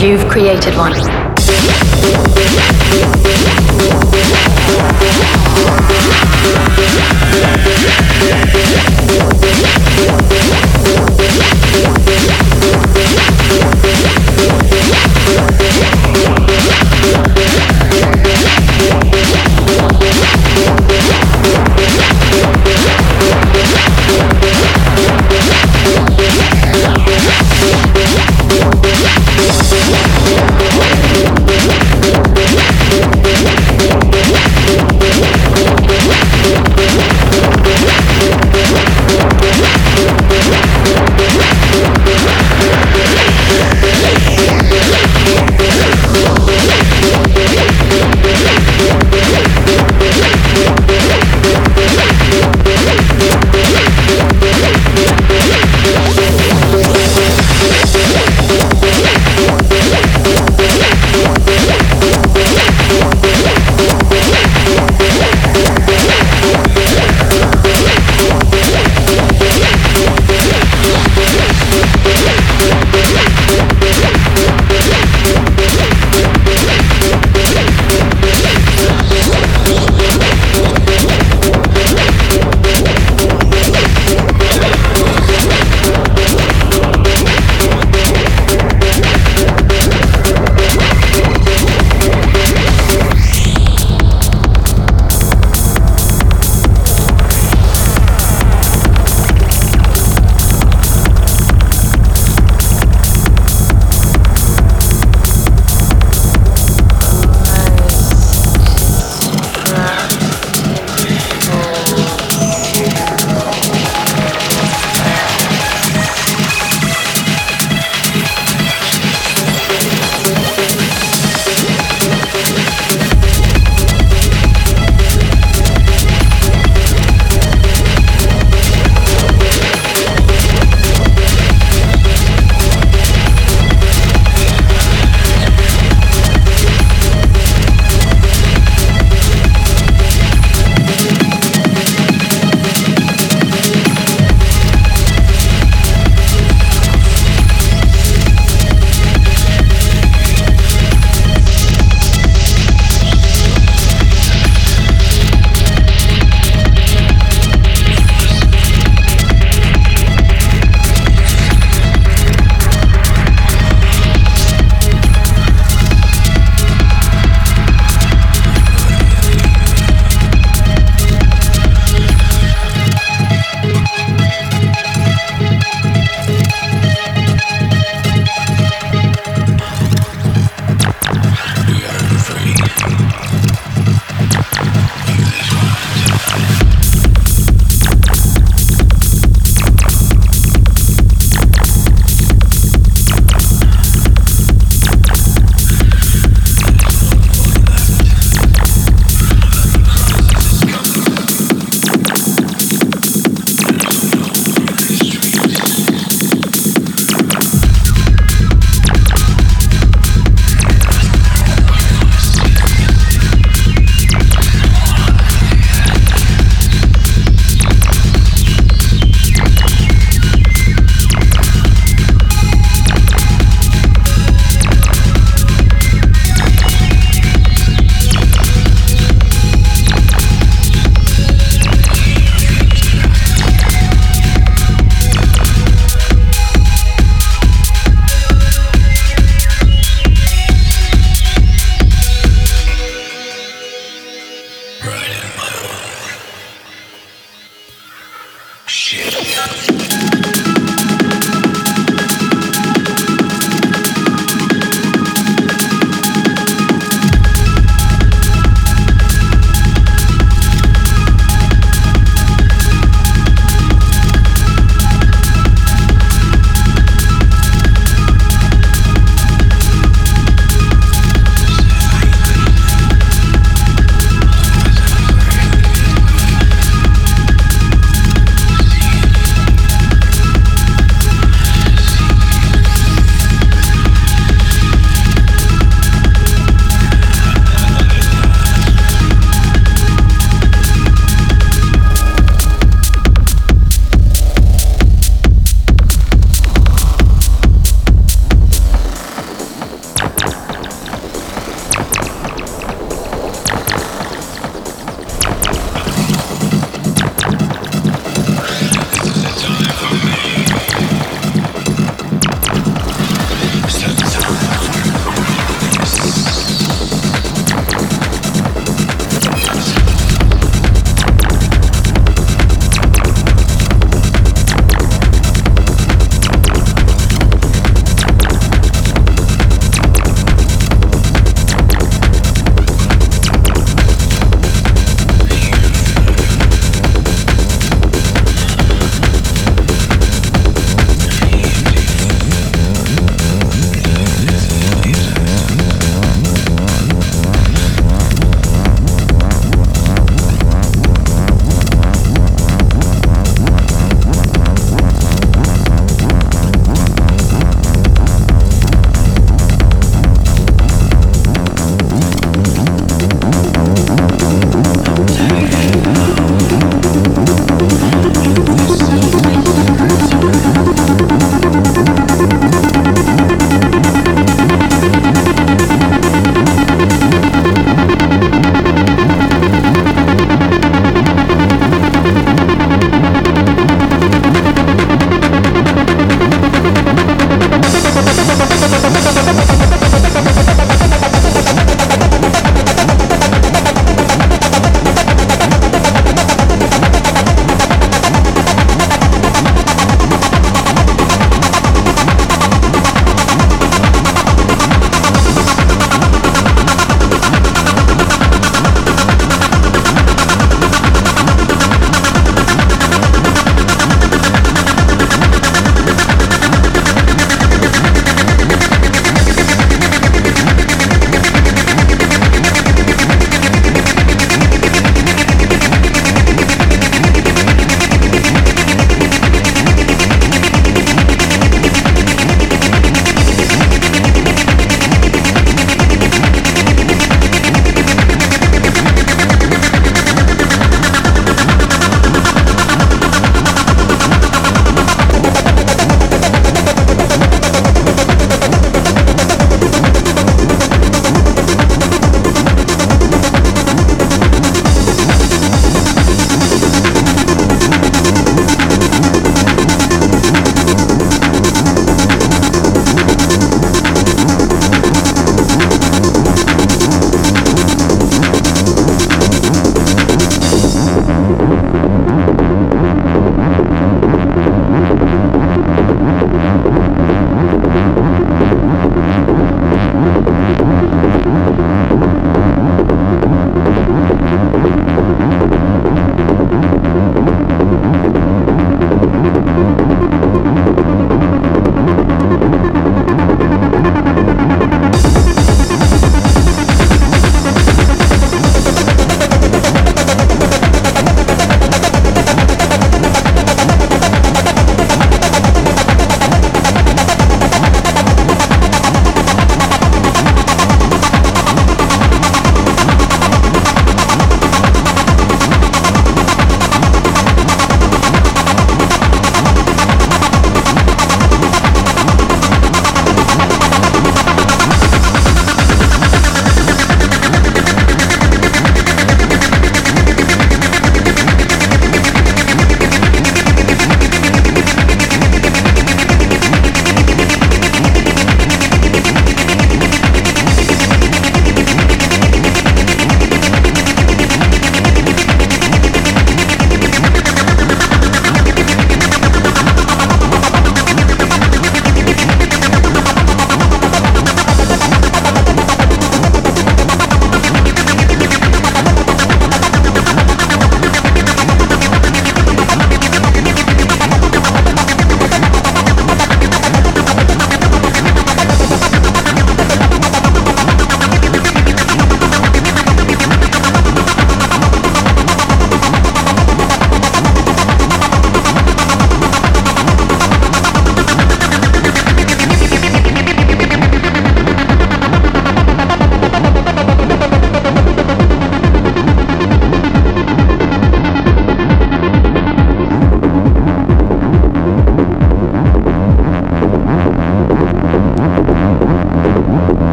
You've created one.